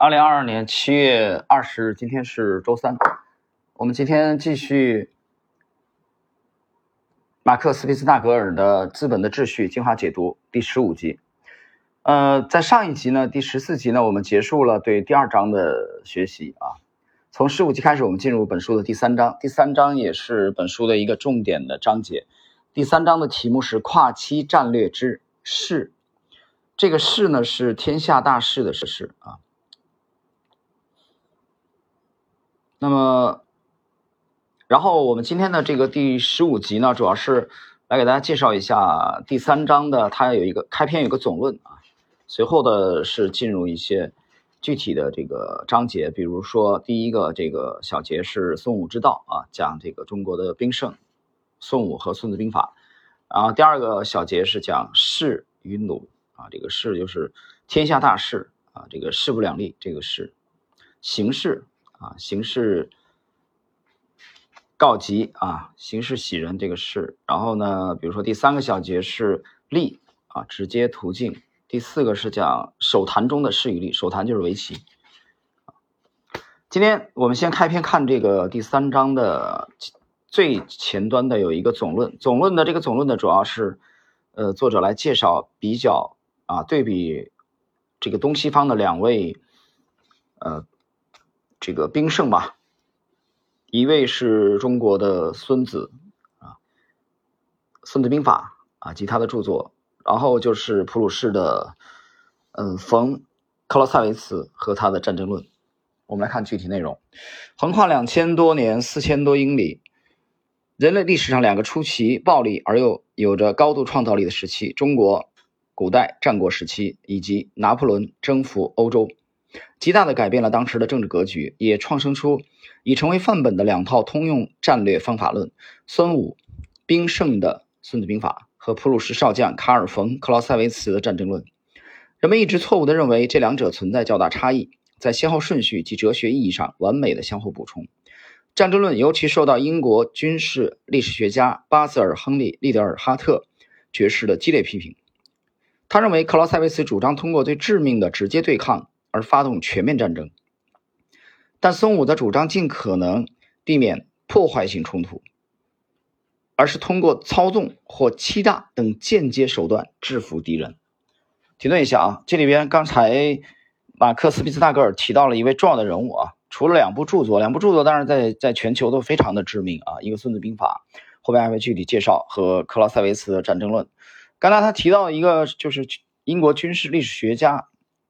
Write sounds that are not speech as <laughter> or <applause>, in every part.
二零二二年七月二十日，今天是周三。我们今天继续马克思·皮斯纳格尔的《资本的秩序》精华解读第十五集。呃，在上一集呢，第十四集呢，我们结束了对第二章的学习啊。从十五集开始，我们进入本书的第三章。第三章也是本书的一个重点的章节。第三章的题目是“跨期战略之势”。这个“势”呢，是天下大势的“势”啊。那么，然后我们今天的这个第十五集呢，主要是来给大家介绍一下第三章的，它有一个开篇有个总论啊，随后的是进入一些具体的这个章节，比如说第一个这个小节是孙武之道啊，讲这个中国的兵圣，孙武和孙子兵法，然后第二个小节是讲势与弩啊，这个势就是天下大势啊，这个势不两立，这个势形势。啊，形势告急啊，形势喜人这个事。然后呢，比如说第三个小节是利啊，直接途径。第四个是讲手谈中的势与力，手谈就是围棋。今天我们先开篇看这个第三章的最前端的有一个总论，总论的这个总论呢，主要是呃作者来介绍比较啊对比这个东西方的两位呃。这个兵圣吧，一位是中国的孙子啊，《孙子兵法》啊及他的著作，然后就是普鲁士的嗯冯克劳塞维茨和他的《战争论》。我们来看具体内容：横跨两千多年、四千多英里，人类历史上两个出奇暴力而又有着高度创造力的时期——中国古代战国时期，以及拿破仑征服欧洲。极大的改变了当时的政治格局，也创生出已成为范本的两套通用战略方法论：孙武兵圣的《孙子兵法》和普鲁士少将卡尔·冯·克劳塞维茨的《战争论》。人们一直错误地认为这两者存在较大差异，在先后顺序及哲学意义上完美的相互补充。《战争论》尤其受到英国军事历史学家巴泽尔·亨利·利德尔哈特爵士的激烈批评。他认为克劳塞维茨主张通过最致命的直接对抗。而发动全面战争，但孙武的主张尽可能避免破坏性冲突，而是通过操纵或欺诈等间接手段制服敌人。停顿一下啊，这里边刚才马克思·皮斯大格尔提到了一位重要的人物啊，除了两部著作，两部著作当然在在全球都非常的知名啊，一个《孙子兵法》，后面还会具体介绍和克劳塞维茨的《战争论》。刚才他提到一个就是英国军事历史学家。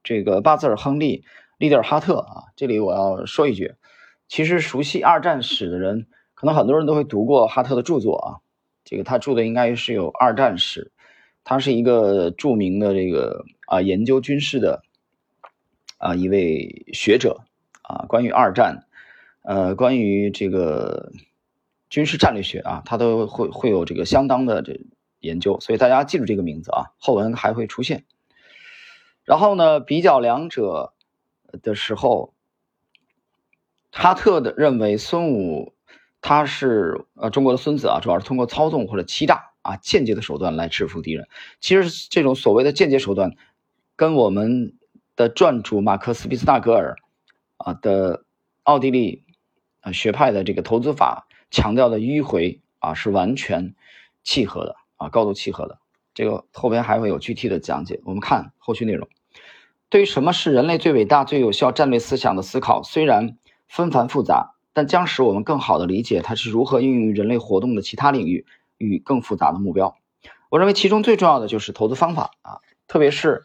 这个巴兹尔·亨利·利德尔哈特啊，这里我要说一句，其实熟悉二战史的人，可能很多人都会读过哈特的著作啊。这个他著的应该是有二战史，他是一个著名的这个啊研究军事的啊一位学者啊，关于二战，呃，关于这个军事战略学啊，他都会会有这个相当的这研究，所以大家记住这个名字啊，后文还会出现。然后呢，比较两者的时候，哈特的认为孙武他是呃中国的孙子啊，主要是通过操纵或者欺诈啊间接的手段来制服敌人。其实这种所谓的间接手段，跟我们的撰主马克思·毕斯纳格尔啊的奥地利啊学派的这个投资法强调的迂回啊是完全契合的啊，高度契合的。这个后边还会有具体的讲解，我们看后续内容。对于什么是人类最伟大、最有效战略思想的思考，虽然纷繁复杂，但将使我们更好地理解它是如何应用于人类活动的其他领域与更复杂的目标。我认为其中最重要的就是投资方法啊，特别是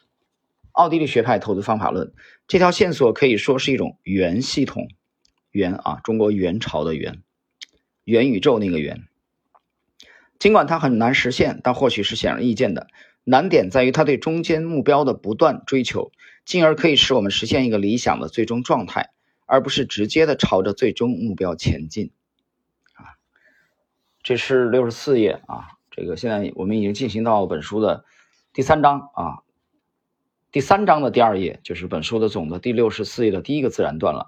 奥地利学派投资方法论这条线索可以说是一种元系统，元啊，中国元朝的元，元宇宙那个元。尽管它很难实现，但或许是显而易见的。难点在于它对中间目标的不断追求。进而可以使我们实现一个理想的最终状态，而不是直接的朝着最终目标前进。啊，这是六十四页啊，这个现在我们已经进行到本书的第三章啊，第三章的第二页就是本书的总的第六十四页的第一个自然段了。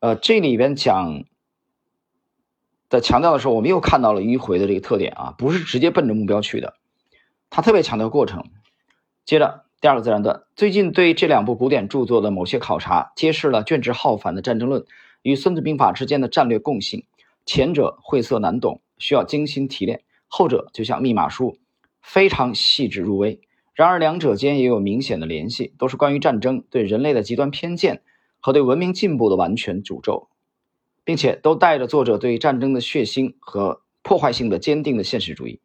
呃，这里边讲在强调的时候，我们又看到了迂回的这个特点啊，不是直接奔着目标去的，他特别强调过程。接着。第二个自然段，最近对这两部古典著作的某些考察，揭示了卷帙浩繁的战争论与《孙子兵法》之间的战略共性。前者晦涩难懂，需要精心提炼；后者就像密码书，非常细致入微。然而两者间也有明显的联系，都是关于战争对人类的极端偏见和对文明进步的完全诅咒，并且都带着作者对战争的血腥和破坏性的坚定的现实主义。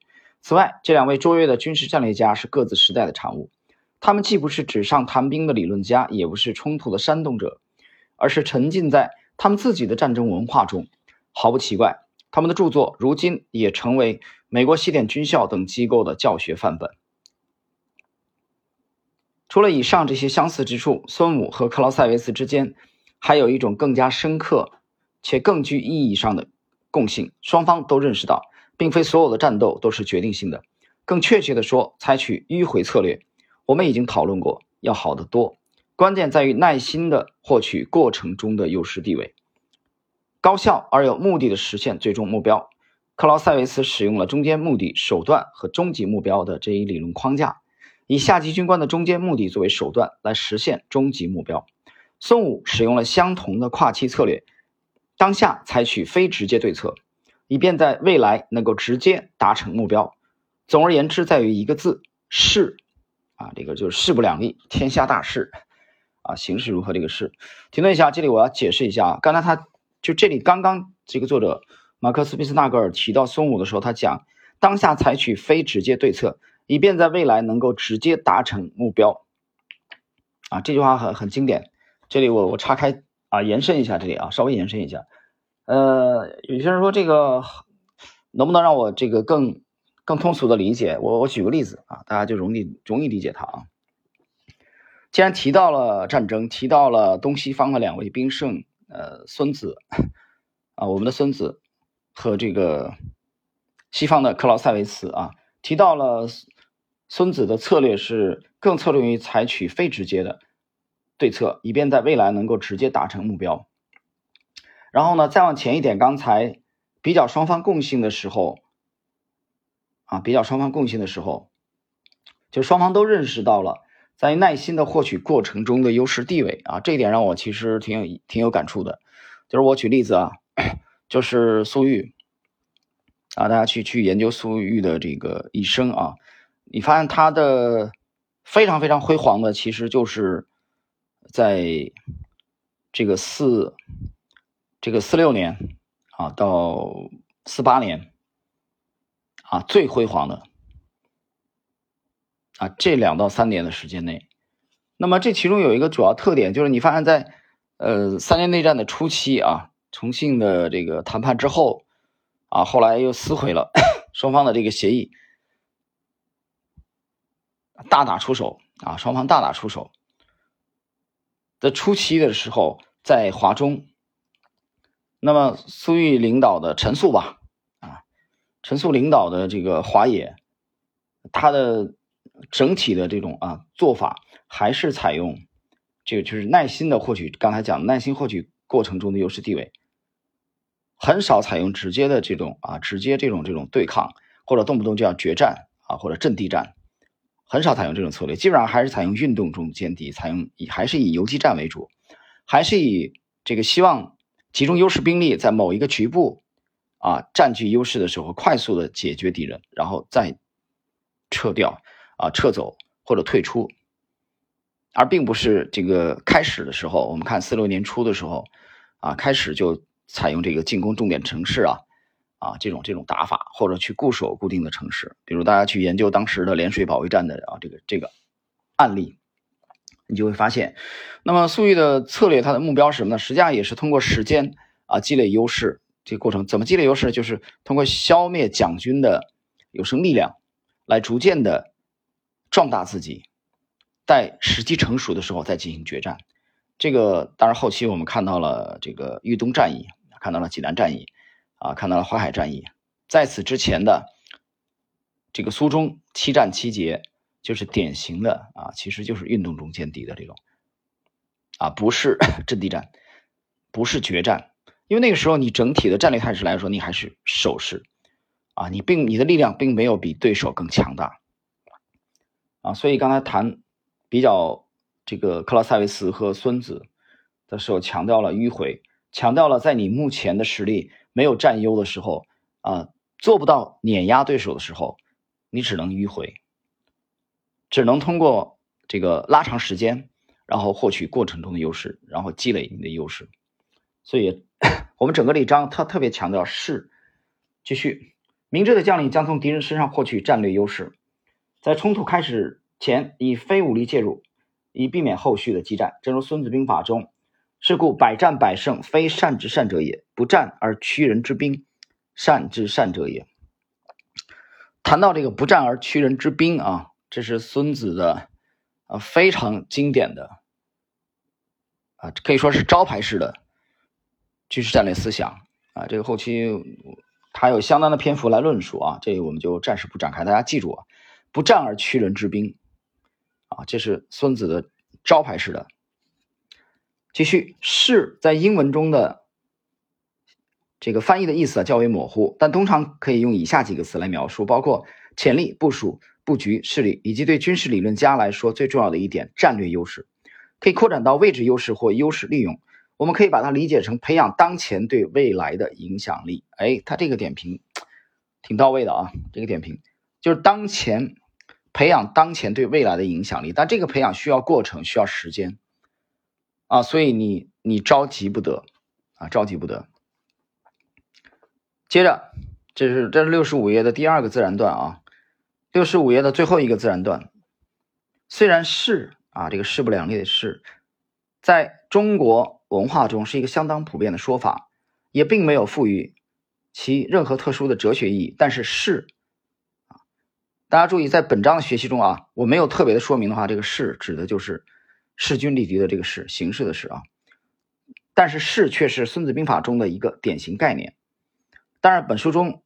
此外，这两位卓越的军事战略家是各自时代的产物。他们既不是纸上谈兵的理论家，也不是冲突的煽动者，而是沉浸在他们自己的战争文化中。毫不奇怪，他们的著作如今也成为美国西点军校等机构的教学范本。除了以上这些相似之处，孙武和克劳塞维茨之间还有一种更加深刻且更具意义上的共性：双方都认识到，并非所有的战斗都是决定性的。更确切地说，采取迂回策略。我们已经讨论过，要好得多。关键在于耐心的获取过程中的优势地位，高效而有目的的实现最终目标。克劳塞维茨使用了中间目的、手段和终极目标的这一理论框架，以下级军官的中间目的作为手段来实现终极目标。孙武使用了相同的跨期策略，当下采取非直接对策，以便在未来能够直接达成目标。总而言之，在于一个字：是。啊，这个就是势不两立，天下大势啊，形势如何？这个势，停顿一下，这里我要解释一下啊。刚才他就这里刚刚这个作者马克思·毕斯纳格尔提到孙武的时候，他讲当下采取非直接对策，以便在未来能够直接达成目标。啊，这句话很很经典。这里我我岔开啊，延伸一下这里啊，稍微延伸一下。呃，有些人说这个能不能让我这个更？更通俗的理解，我我举个例子啊，大家就容易容易理解它啊。既然提到了战争，提到了东西方的两位兵圣，呃，孙子啊，我们的孙子和这个西方的克劳塞维茨啊，提到了孙子的策略是更侧重于采取非直接的对策，以便在未来能够直接达成目标。然后呢，再往前一点，刚才比较双方共性的时候。啊，比较双方共性的时候，就双方都认识到了在耐心的获取过程中的优势地位啊，这一点让我其实挺有挺有感触的。就是我举例子啊，<clears throat> 就是苏玉啊，大家去去研究苏玉的这个一生啊，你发现他的非常非常辉煌的，其实就是在这个四这个四六年啊到四八年。啊，最辉煌的啊，这两到三年的时间内，那么这其中有一个主要特点，就是你发现，在呃三年内战的初期啊，重庆的这个谈判之后啊，后来又撕毁了 <coughs> 双方的这个协议，大打出手啊，双方大打出手的初期的时候，在华中，那么苏玉领导的陈粟吧。啊陈粟领导的这个华野，他的整体的这种啊做法，还是采用这个就是耐心的获取，刚才讲耐心获取过程中的优势地位，很少采用直接的这种啊直接这种这种对抗，或者动不动就要决战啊或者阵地战，很少采用这种策略，基本上还是采用运动中歼敌，采用以还是以游击战为主，还是以这个希望集中优势兵力在某一个局部。啊，占据优势的时候，快速的解决敌人，然后再撤掉啊，撤走或者退出，而并不是这个开始的时候，我们看四六年初的时候，啊，开始就采用这个进攻重点城市啊，啊，这种这种打法，或者去固守固定的城市，比如大家去研究当时的涟水保卫战的啊这个这个案例，你就会发现，那么粟裕的策略，它的目标是什么呢？实际上也是通过时间啊积累优势。这个过程怎么积累优势？就是通过消灭蒋军的有生力量，来逐渐的壮大自己，待时机成熟的时候再进行决战。这个当然后期我们看到了这个豫东战役，看到了济南战役，啊，看到了淮海战役。在此之前的这个苏中七战七捷，就是典型的啊，其实就是运动中歼敌的这种，啊，不是 <laughs> 阵地战，不是决战。因为那个时候，你整体的战略态势来说，你还是守势，啊，你并你的力量并没有比对手更强大，啊，所以刚才谈比较这个克劳塞维茨和孙子的时候，强调了迂回，强调了在你目前的实力没有占优的时候啊，做不到碾压对手的时候，你只能迂回，只能通过这个拉长时间，然后获取过程中的优势，然后积累你的优势。所以，<coughs> 我们整个这一章他特别强调是继续。明智的将领将从敌人身上获取战略优势，在冲突开始前以非武力介入，以避免后续的激战。正如《孙子兵法》中“是故百战百胜，非善之善者也；不战而屈人之兵，善之善者也。”谈到这个“不战而屈人之兵”啊，这是孙子的啊非常经典的啊，可以说是招牌式的军事战略思想啊。这个后期。他有相当的篇幅来论述啊，这个我们就暂时不展开。大家记住啊，不战而屈人之兵，啊，这是孙子的招牌式的。继续，士在英文中的这个翻译的意思啊较为模糊，但通常可以用以下几个词来描述，包括潜力、部署、布局、势力，以及对军事理论家来说最重要的一点——战略优势，可以扩展到位置优势或优势利用。我们可以把它理解成培养当前对未来的影响力。哎，他这个点评挺到位的啊！这个点评就是当前培养当前对未来的影响力，但这个培养需要过程，需要时间啊，所以你你着急不得啊，着急不得。接着，这是这是六十五页的第二个自然段啊，六十五页的最后一个自然段，虽然是啊，这个势不两立的势，在中国。文化中是一个相当普遍的说法，也并没有赋予其任何特殊的哲学意义。但是势啊，大家注意，在本章的学习中啊，我没有特别的说明的话，这个势指的就是势均力敌的这个势，形式的势啊。但是势却是《孙子兵法》中的一个典型概念。当然，本书中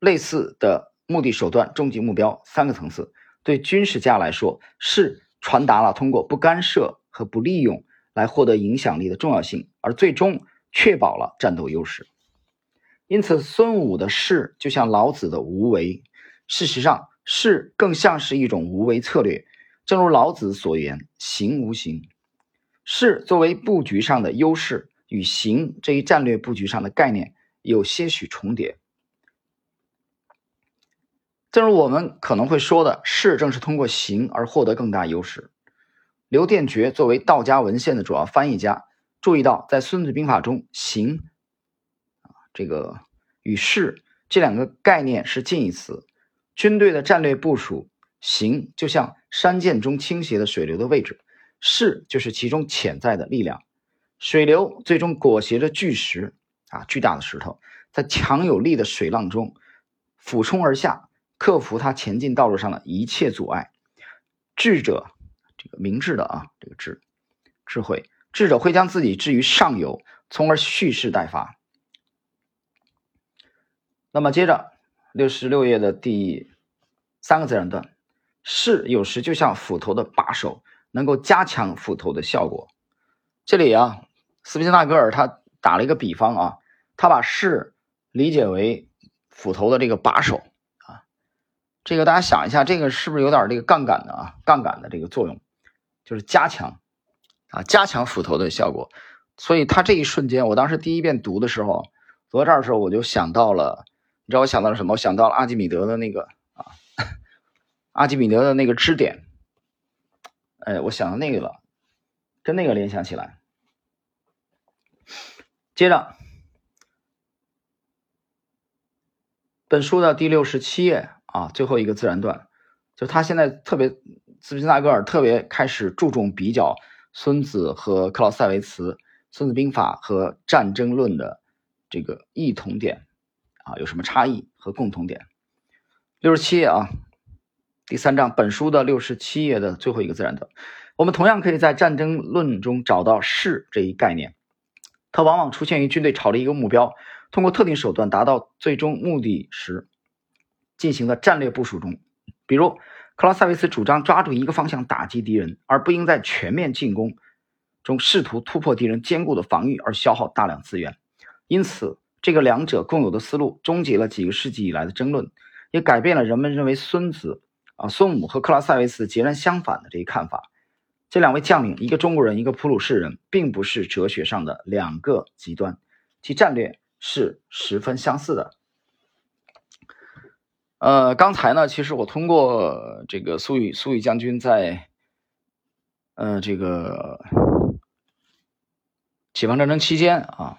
类似的目的、手段、终极目标三个层次，对军事家来说，势传达了通过不干涉和不利用。来获得影响力的重要性，而最终确保了战斗优势。因此，孙武的势就像老子的无为。事实上，势更像是一种无为策略。正如老子所言：“行无形。”势作为布局上的优势，与行这一战略布局上的概念有些许重叠。正如我们可能会说的，势正是通过行而获得更大优势。刘殿觉作为道家文献的主要翻译家，注意到在《孙子兵法》中，行啊这个与势这两个概念是近义词。军队的战略部署，行就像山涧中倾斜的水流的位置，势就是其中潜在的力量。水流最终裹挟着巨石啊巨大的石头，在强有力的水浪中俯冲而下，克服他前进道路上的一切阻碍。智者。这个明智的啊，这个智，智慧智者会将自己置于上游，从而蓄势待发。那么接着六十六页的第三个自然段，势有时就像斧头的把手，能够加强斧头的效果。这里啊，斯宾纳格尔他打了一个比方啊，他把势理解为斧头的这个把手，这个大家想一下，这个是不是有点这个杠杆的啊？杠杆的这个作用。就是加强啊，加强斧头的效果。所以他这一瞬间，我当时第一遍读的时候，读到这儿的时候，我就想到了，你知道我想到了什么？我想到了阿基米德的那个啊，阿基米德的那个支点。哎，我想到那个了，跟那个联想起来。接着，本书的第六十七页啊，最后一个自然段，就他现在特别。斯宾纳格尔特别开始注重比较孙子和克劳塞维茨《孙子兵法》和《战争论》的这个异同点啊，有什么差异和共同点？六十七页啊，第三章，本书的六十七页的最后一个自然段，我们同样可以在《战争论》中找到势这一概念，它往往出现于军队朝着一个目标，通过特定手段达到最终目的时进行的战略部署中，比如。克劳塞维茨主张抓住一个方向打击敌人，而不应在全面进攻中试图突破敌人坚固的防御而消耗大量资源。因此，这个两者共有的思路终结了几个世纪以来的争论，也改变了人们认为孙子啊孙武和克劳塞维茨截然相反的这一看法。这两位将领，一个中国人，一个普鲁士人，并不是哲学上的两个极端，其战略是十分相似的。呃，刚才呢，其实我通过这个苏宇苏宇将军在，呃，这个解放战争期间啊，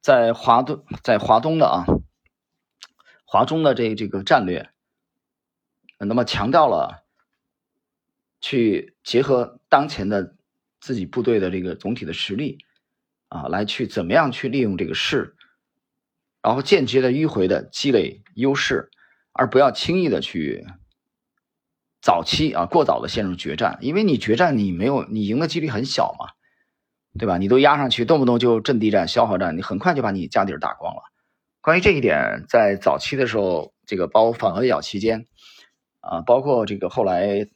在华东在华东的啊，华中的这这个战略，那么强调了去结合当前的自己部队的这个总体的实力啊，来去怎么样去利用这个势，然后间接的迂回的积累优势。而不要轻易的去早期啊，过早的陷入决战，因为你决战你没有你赢的几率很小嘛，对吧？你都压上去，动不动就阵地战、消耗战，你很快就把你家底儿打光了。关于这一点，在早期的时候，这个包括反围剿期间啊，包括这个后来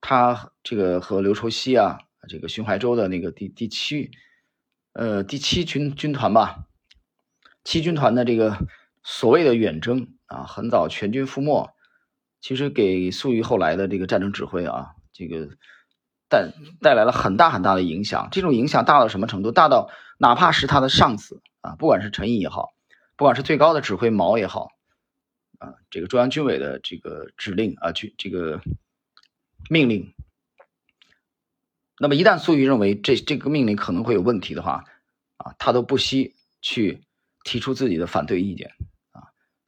他这个和刘畴西啊，这个巡淮州的那个第第七呃第七军军团吧，七军团的这个所谓的远征。啊，很早全军覆没，其实给粟裕后来的这个战争指挥啊，这个带带来了很大很大的影响。这种影响大到什么程度？大到哪怕是他的上司啊，不管是陈毅也好，不管是最高的指挥毛也好，啊，这个中央军委的这个指令啊，去这个命令，那么一旦粟裕认为这这个命令可能会有问题的话，啊，他都不惜去提出自己的反对意见。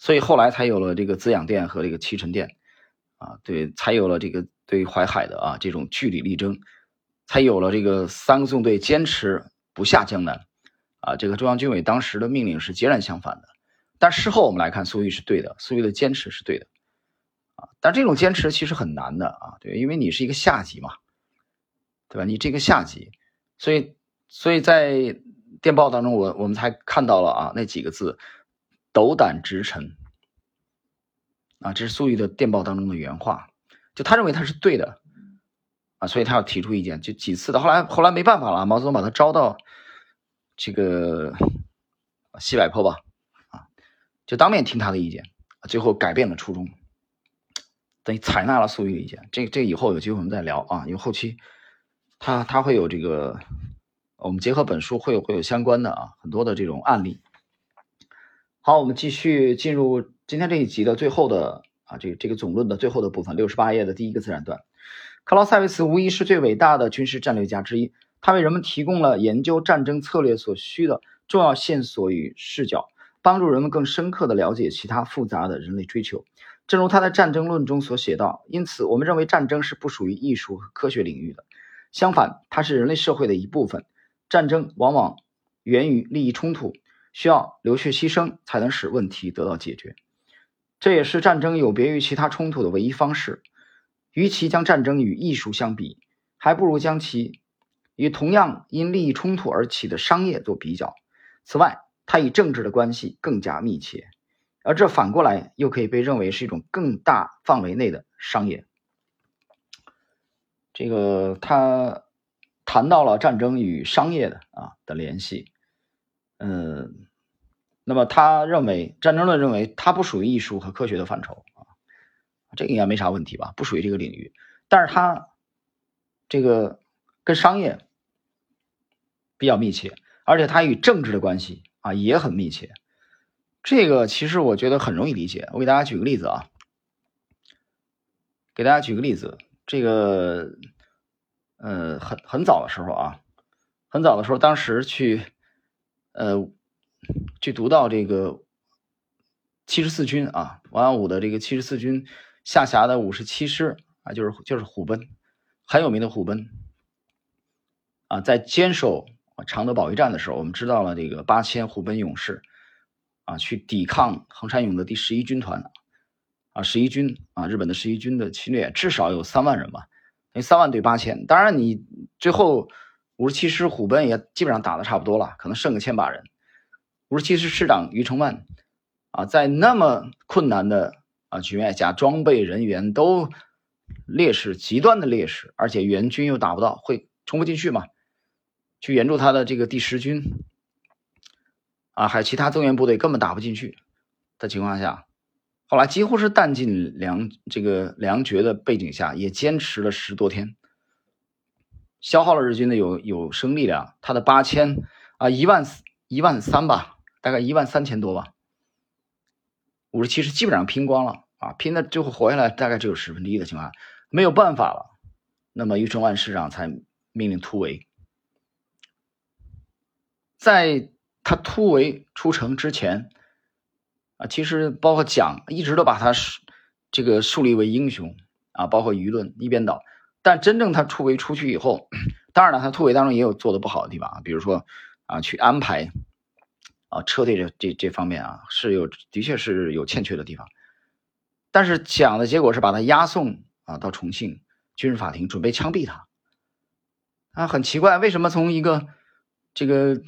所以后来才有了这个滋养殿和这个七臣殿，啊，对，才有了这个对淮海的啊这种据理力争，才有了这个三个纵队坚持不下江南，啊，这个中央军委当时的命令是截然相反的。但事后我们来看，粟裕是对的，粟裕的坚持是对的，啊，但这种坚持其实很难的啊，对，因为你是一个下级嘛，对吧？你这个下级，所以，所以在电报当中，我我们才看到了啊那几个字。斗胆直陈啊，这是粟裕的电报当中的原话，就他认为他是对的啊，所以他要提出意见，就几次的。后来后来没办法了，毛泽东把他招到这个西柏坡吧，啊，就当面听他的意见，最后改变了初衷，等于采纳了粟裕的意见。这这以后有机会我们再聊啊，因为后期他他会有这个，我们结合本书会有会有相关的啊很多的这种案例。好，我们继续进入今天这一集的最后的啊，这个这个总论的最后的部分，六十八页的第一个自然段。克劳塞维茨无疑是最伟大的军事战略家之一，他为人们提供了研究战争策略所需的重要线索与视角，帮助人们更深刻地了解其他复杂的人类追求。正如他在《战争论》中所写道：“因此，我们认为战争是不属于艺术和科学领域的，相反，它是人类社会的一部分。战争往往源于利益冲突。”需要流血牺牲才能使问题得到解决，这也是战争有别于其他冲突的唯一方式。与其将战争与艺术相比，还不如将其与同样因利益冲突而起的商业做比较。此外，它与政治的关系更加密切，而这反过来又可以被认为是一种更大范围内的商业。这个他谈到了战争与商业的啊的联系，嗯。那么他认为，战争论认为它不属于艺术和科学的范畴啊，这个应该没啥问题吧？不属于这个领域，但是它这个跟商业比较密切，而且它与政治的关系啊也很密切。这个其实我觉得很容易理解，我给大家举个例子啊，给大家举个例子，这个呃很很早的时候啊，很早的时候，当时去呃。去读到这个七十四军啊，王耀武的这个七十四军下辖的五十七师啊，就是就是虎贲，很有名的虎贲啊，在坚守常德保卫战的时候，我们知道了这个八千虎贲勇士啊，去抵抗横山勇的第十一军团啊，十一军啊，日本的十一军的侵略，至少有三万人吧，那三万对八千，当然你最后五十七师虎贲也基本上打的差不多了，可能剩个千把人。五十七师师长于承万，啊，在那么困难的啊局面下，装备人员都劣势极端的劣势，而且援军又打不到，会冲不进去嘛？去援助他的这个第十军，啊，还有其他增援部队根本打不进去的情况下，后来几乎是弹尽粮这个粮绝的背景下，也坚持了十多天，消耗了日军的有有生力量，他的八千啊一万一万三吧，大概一万三千多吧，五十七师基本上拼光了啊，拼的最后活下来大概只有十分之一的情况，没有办法了，那么余承万师长才命令突围，在他突围出城之前啊，其实包括蒋一直都把他这个树立为英雄啊，包括舆论一边倒。但真正他突围出去以后，当然了，他突围当中也有做的不好的地方啊，比如说啊，去安排啊车队这这这方面啊是有的确是有欠缺的地方。但是讲的结果是把他押送啊到重庆军事法庭，准备枪毙他。啊，很奇怪，为什么从一个这个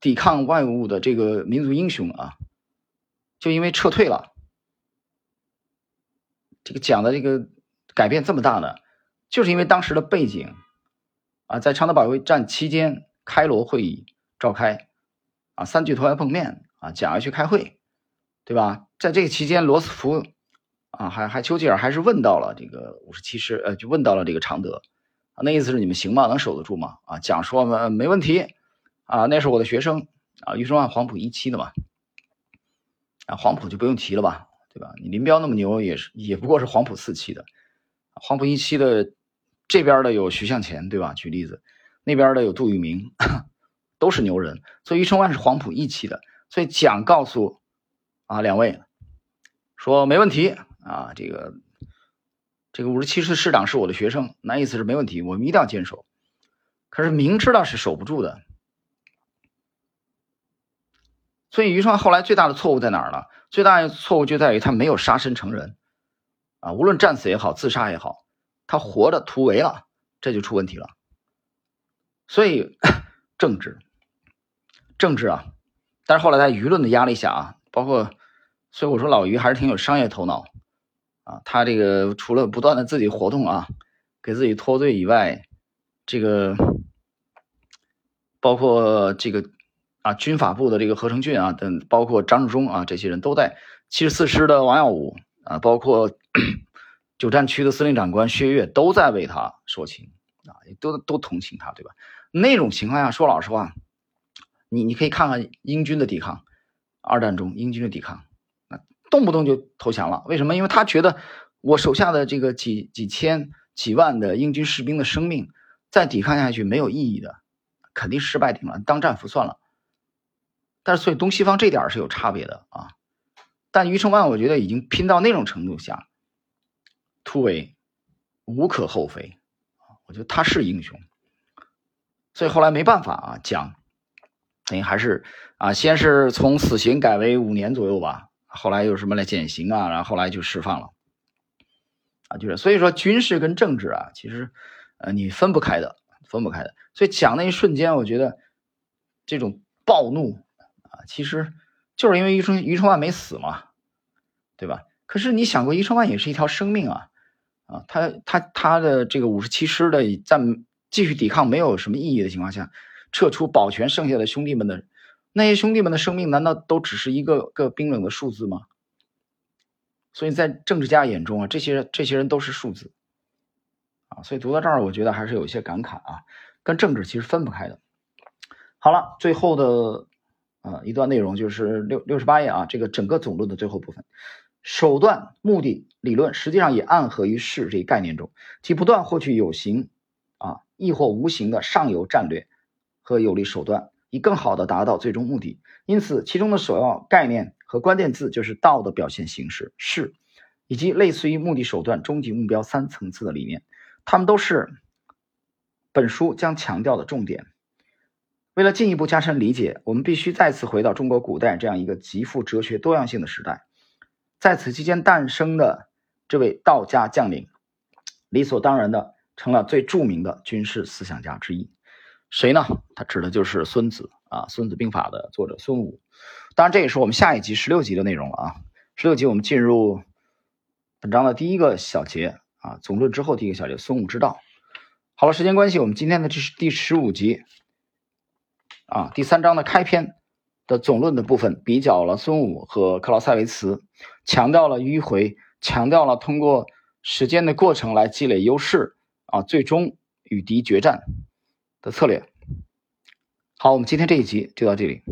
抵抗外物的这个民族英雄啊，就因为撤退了，这个讲的这个改变这么大呢？就是因为当时的背景，啊，在昌德保卫战期间，开罗会议召开，啊，三巨头要碰面，啊，蒋要去开会，对吧？在这个期间，罗斯福，啊，还还丘吉尔还是问到了这个五十七师，呃，就问到了这个常德，啊，那意思是你们行吗？能守得住吗？啊，蒋说没没问题，啊，那是我的学生，啊，余承万黄埔一期的嘛，啊，黄埔就不用提了吧，对吧？你林彪那么牛，也是也不过是黄埔四期的。黄埔一期的这边的有徐向前，对吧？举例子，那边的有杜聿明，都是牛人。所以余承万是黄埔一期的，所以蒋告诉啊两位说没问题啊，这个这个五十七师师长是我的学生，那意思是没问题，我们一定要坚守。可是明知道是守不住的，所以余承万后来最大的错误在哪儿呢？最大的错误就在于他没有杀身成仁。啊，无论战死也好，自杀也好，他活着突围了，这就出问题了。所以 <coughs> 政治，政治啊，但是后来在舆论的压力下啊，包括，所以我说老于还是挺有商业头脑啊。他这个除了不断的自己活动啊，给自己脱罪以外，这个包括这个啊军法部的这个何成俊啊等，包括张治中啊这些人都在七十四师的王耀武。啊，包括 <clears throat> 九战区的司令长官薛岳都在为他说情啊，都都同情他，对吧？那种情况下，说老实话，你你可以看看英军的抵抗，二战中英军的抵抗，啊，动不动就投降了。为什么？因为他觉得我手下的这个几几千几万的英军士兵的生命再抵抗下去没有意义的，肯定失败定了，当战俘算了。但是，所以东西方这点是有差别的啊。但余承万，我觉得已经拼到那种程度下，突围无可厚非我觉得他是英雄，所以后来没办法啊，蒋等于还是啊，先是从死刑改为五年左右吧，后来又什么来减刑啊，然后后来就释放了啊，就是所以说军事跟政治啊，其实呃你分不开的，分不开的。所以讲那一瞬间，我觉得这种暴怒啊，其实就是因为余承余承万没死嘛。对吧？可是你想过，余承万也是一条生命啊，啊，他他他的这个五十七师的在继续抵抗没有什么意义的情况下，撤出保全剩下的兄弟们的那些兄弟们的生命，难道都只是一个个冰冷的数字吗？所以在政治家眼中啊，这些这些人都是数字啊，所以读到这儿，我觉得还是有一些感慨啊，跟政治其实分不开的。好了，最后的啊一段内容就是六六十八页啊，这个整个总论的最后部分。手段、目的、理论，实际上也暗合于势这一概念中，即不断获取有形啊，亦或无形的上游战略和有利手段，以更好的达到最终目的。因此，其中的首要概念和关键字就是道的表现形式势，以及类似于目的、手段、终极目标三层次的理念，它们都是本书将强调的重点。为了进一步加深理解，我们必须再次回到中国古代这样一个极富哲学多样性的时代。在此期间诞生的这位道家将领，理所当然的成了最著名的军事思想家之一。谁呢？他指的就是孙子啊，《孙子兵法》的作者孙武。当然，这也是我们下一集十六集的内容了啊。十六集我们进入本章的第一个小节啊，总论之后第一个小节，孙武之道。好了，时间关系，我们今天的这是第十五集啊，第三章的开篇。的总论的部分比较了孙武和克劳塞维茨，强调了迂回，强调了通过时间的过程来积累优势啊，最终与敌决战。的策略。好，我们今天这一集就到这里。